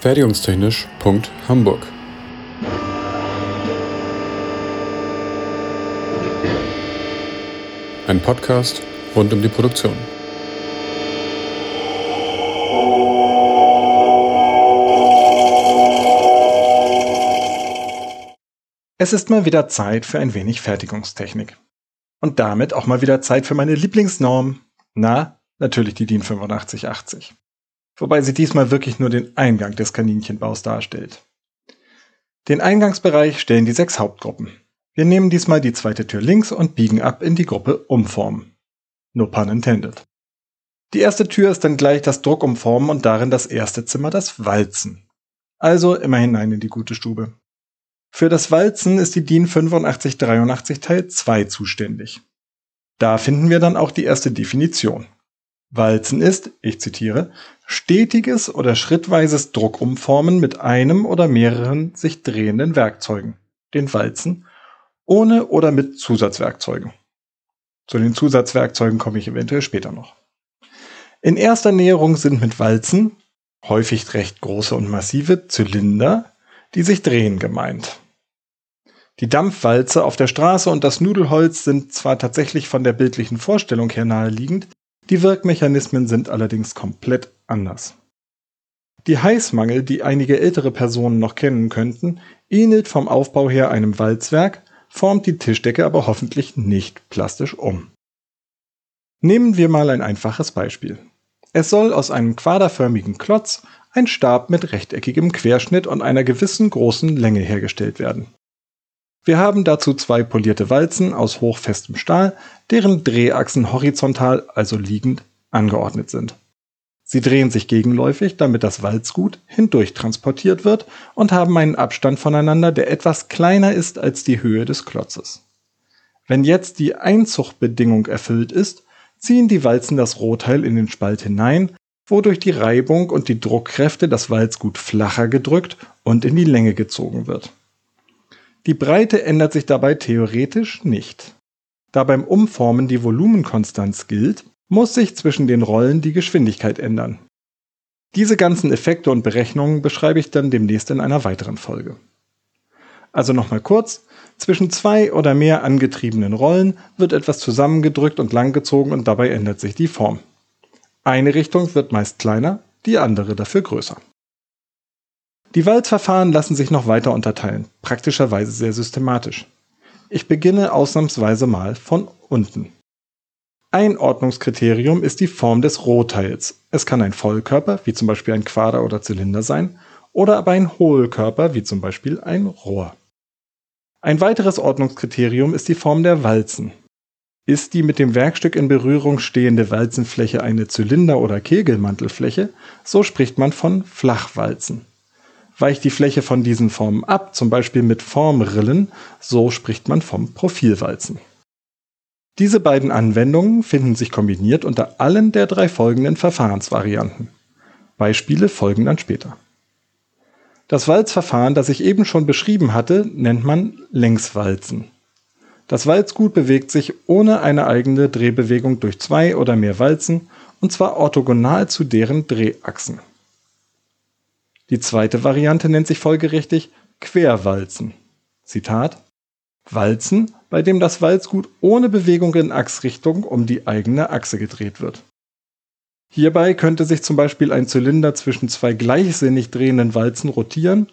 Fertigungstechnisch.hamburg Ein Podcast rund um die Produktion. Es ist mal wieder Zeit für ein wenig Fertigungstechnik. Und damit auch mal wieder Zeit für meine Lieblingsnorm. Na, natürlich die DIN 8580. Wobei sie diesmal wirklich nur den Eingang des Kaninchenbaus darstellt. Den Eingangsbereich stellen die sechs Hauptgruppen. Wir nehmen diesmal die zweite Tür links und biegen ab in die Gruppe Umformen. No pun intended. Die erste Tür ist dann gleich das Druckumformen und darin das erste Zimmer das Walzen. Also immer hinein in die gute Stube. Für das Walzen ist die DIN 8583 Teil 2 zuständig. Da finden wir dann auch die erste Definition. Walzen ist, ich zitiere, stetiges oder schrittweises Druckumformen mit einem oder mehreren sich drehenden Werkzeugen, den Walzen, ohne oder mit Zusatzwerkzeugen. Zu den Zusatzwerkzeugen komme ich eventuell später noch. In erster Näherung sind mit Walzen, häufig recht große und massive Zylinder, die sich drehen gemeint. Die Dampfwalze auf der Straße und das Nudelholz sind zwar tatsächlich von der bildlichen Vorstellung her naheliegend, die Wirkmechanismen sind allerdings komplett anders. Die Heißmangel, die einige ältere Personen noch kennen könnten, ähnelt vom Aufbau her einem Walzwerk, formt die Tischdecke aber hoffentlich nicht plastisch um. Nehmen wir mal ein einfaches Beispiel. Es soll aus einem quaderförmigen Klotz ein Stab mit rechteckigem Querschnitt und einer gewissen großen Länge hergestellt werden. Wir haben dazu zwei polierte Walzen aus hochfestem Stahl, deren Drehachsen horizontal, also liegend, angeordnet sind. Sie drehen sich gegenläufig, damit das Walzgut hindurch transportiert wird und haben einen Abstand voneinander, der etwas kleiner ist als die Höhe des Klotzes. Wenn jetzt die Einzuchtbedingung erfüllt ist, ziehen die Walzen das Rohteil in den Spalt hinein wodurch die Reibung und die Druckkräfte das Walzgut flacher gedrückt und in die Länge gezogen wird. Die Breite ändert sich dabei theoretisch nicht. Da beim Umformen die Volumenkonstanz gilt, muss sich zwischen den Rollen die Geschwindigkeit ändern. Diese ganzen Effekte und Berechnungen beschreibe ich dann demnächst in einer weiteren Folge. Also nochmal kurz, zwischen zwei oder mehr angetriebenen Rollen wird etwas zusammengedrückt und langgezogen und dabei ändert sich die Form. Eine Richtung wird meist kleiner, die andere dafür größer. Die Walzverfahren lassen sich noch weiter unterteilen, praktischerweise sehr systematisch. Ich beginne ausnahmsweise mal von unten. Ein Ordnungskriterium ist die Form des Rohteils. Es kann ein Vollkörper, wie zum Beispiel ein Quader oder Zylinder sein, oder aber ein Hohlkörper, wie zum Beispiel ein Rohr. Ein weiteres Ordnungskriterium ist die Form der Walzen. Ist die mit dem Werkstück in Berührung stehende Walzenfläche eine Zylinder- oder Kegelmantelfläche, so spricht man von Flachwalzen. Weicht die Fläche von diesen Formen ab, zum Beispiel mit Formrillen, so spricht man vom Profilwalzen. Diese beiden Anwendungen finden sich kombiniert unter allen der drei folgenden Verfahrensvarianten. Beispiele folgen dann später. Das Walzverfahren, das ich eben schon beschrieben hatte, nennt man Längswalzen. Das Walzgut bewegt sich ohne eine eigene Drehbewegung durch zwei oder mehr Walzen, und zwar orthogonal zu deren Drehachsen. Die zweite Variante nennt sich folgerichtig Querwalzen. Zitat Walzen, bei dem das Walzgut ohne Bewegung in Achsrichtung um die eigene Achse gedreht wird. Hierbei könnte sich zum Beispiel ein Zylinder zwischen zwei gleichsinnig drehenden Walzen rotieren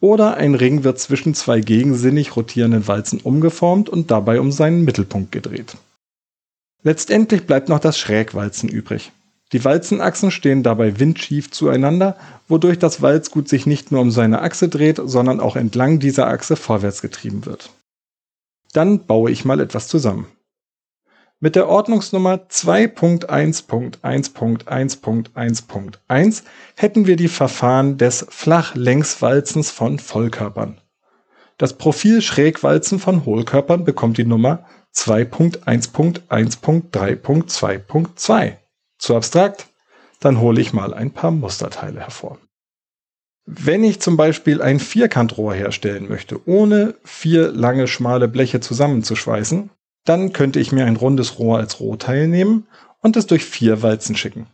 oder ein Ring wird zwischen zwei gegensinnig rotierenden Walzen umgeformt und dabei um seinen Mittelpunkt gedreht. Letztendlich bleibt noch das Schrägwalzen übrig. Die Walzenachsen stehen dabei windschief zueinander, wodurch das Walzgut sich nicht nur um seine Achse dreht, sondern auch entlang dieser Achse vorwärts getrieben wird. Dann baue ich mal etwas zusammen. Mit der Ordnungsnummer 2.1.1.1.1.1 hätten wir die Verfahren des Flachlängswalzens von Vollkörpern. Das Profil Schrägwalzen von Hohlkörpern bekommt die Nummer 2.1.1.3.2.2. Zu abstrakt? Dann hole ich mal ein paar Musterteile hervor. Wenn ich zum Beispiel ein Vierkantrohr herstellen möchte, ohne vier lange schmale Bleche zusammenzuschweißen, dann könnte ich mir ein rundes Rohr als Rohteil nehmen und es durch vier Walzen schicken.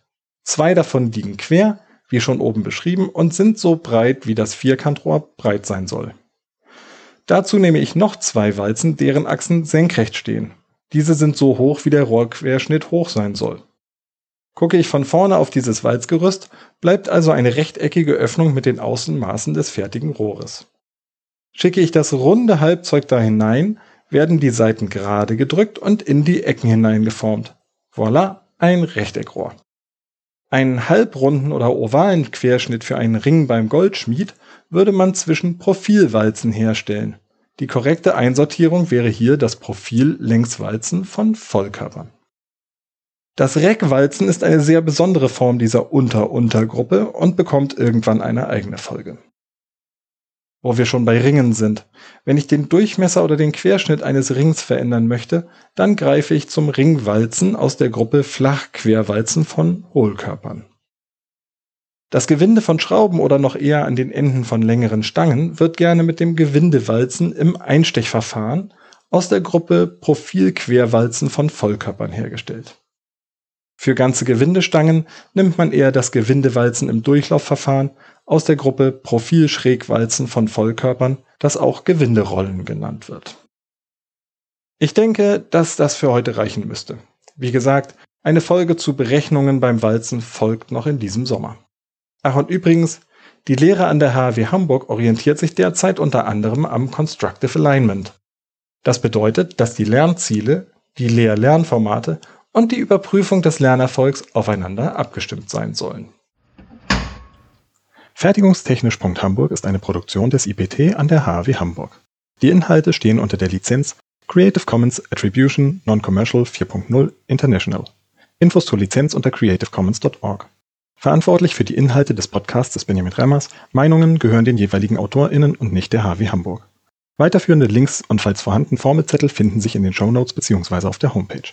Zwei davon liegen quer, wie schon oben beschrieben, und sind so breit, wie das Vierkantrohr breit sein soll. Dazu nehme ich noch zwei Walzen, deren Achsen senkrecht stehen. Diese sind so hoch, wie der Rohrquerschnitt hoch sein soll. Gucke ich von vorne auf dieses Walzgerüst, bleibt also eine rechteckige Öffnung mit den Außenmaßen des fertigen Rohres. Schicke ich das runde Halbzeug da hinein, werden die Seiten gerade gedrückt und in die Ecken hineingeformt. Voilà, ein Rechteckrohr. Einen halbrunden oder ovalen Querschnitt für einen Ring beim Goldschmied würde man zwischen Profilwalzen herstellen. Die korrekte Einsortierung wäre hier das Profil-Längswalzen von Vollkörpern. Das Reckwalzen ist eine sehr besondere Form dieser Unter-Untergruppe und bekommt irgendwann eine eigene Folge wo wir schon bei Ringen sind. Wenn ich den Durchmesser oder den Querschnitt eines Rings verändern möchte, dann greife ich zum Ringwalzen aus der Gruppe Flachquerwalzen von Hohlkörpern. Das Gewinde von Schrauben oder noch eher an den Enden von längeren Stangen wird gerne mit dem Gewindewalzen im Einstechverfahren aus der Gruppe Profilquerwalzen von Vollkörpern hergestellt. Für ganze Gewindestangen nimmt man eher das Gewindewalzen im Durchlaufverfahren aus der Gruppe Profilschrägwalzen von Vollkörpern, das auch Gewinderollen genannt wird. Ich denke, dass das für heute reichen müsste. Wie gesagt, eine Folge zu Berechnungen beim Walzen folgt noch in diesem Sommer. Ach und übrigens, die Lehre an der HW Hamburg orientiert sich derzeit unter anderem am Constructive Alignment. Das bedeutet, dass die Lernziele, die Lehr-Lernformate und die Überprüfung des Lernerfolgs aufeinander abgestimmt sein sollen. Fertigungstechnisch.hamburg ist eine Produktion des IPT an der HAW Hamburg. Die Inhalte stehen unter der Lizenz Creative Commons Attribution Non-Commercial 4.0 International. Infos zur Lizenz unter creativecommons.org. Verantwortlich für die Inhalte des Podcasts ist Benjamin Remmers. Meinungen gehören den jeweiligen AutorInnen und nicht der HW Hamburg. Weiterführende Links und falls vorhanden Formelzettel finden sich in den Shownotes bzw. auf der Homepage.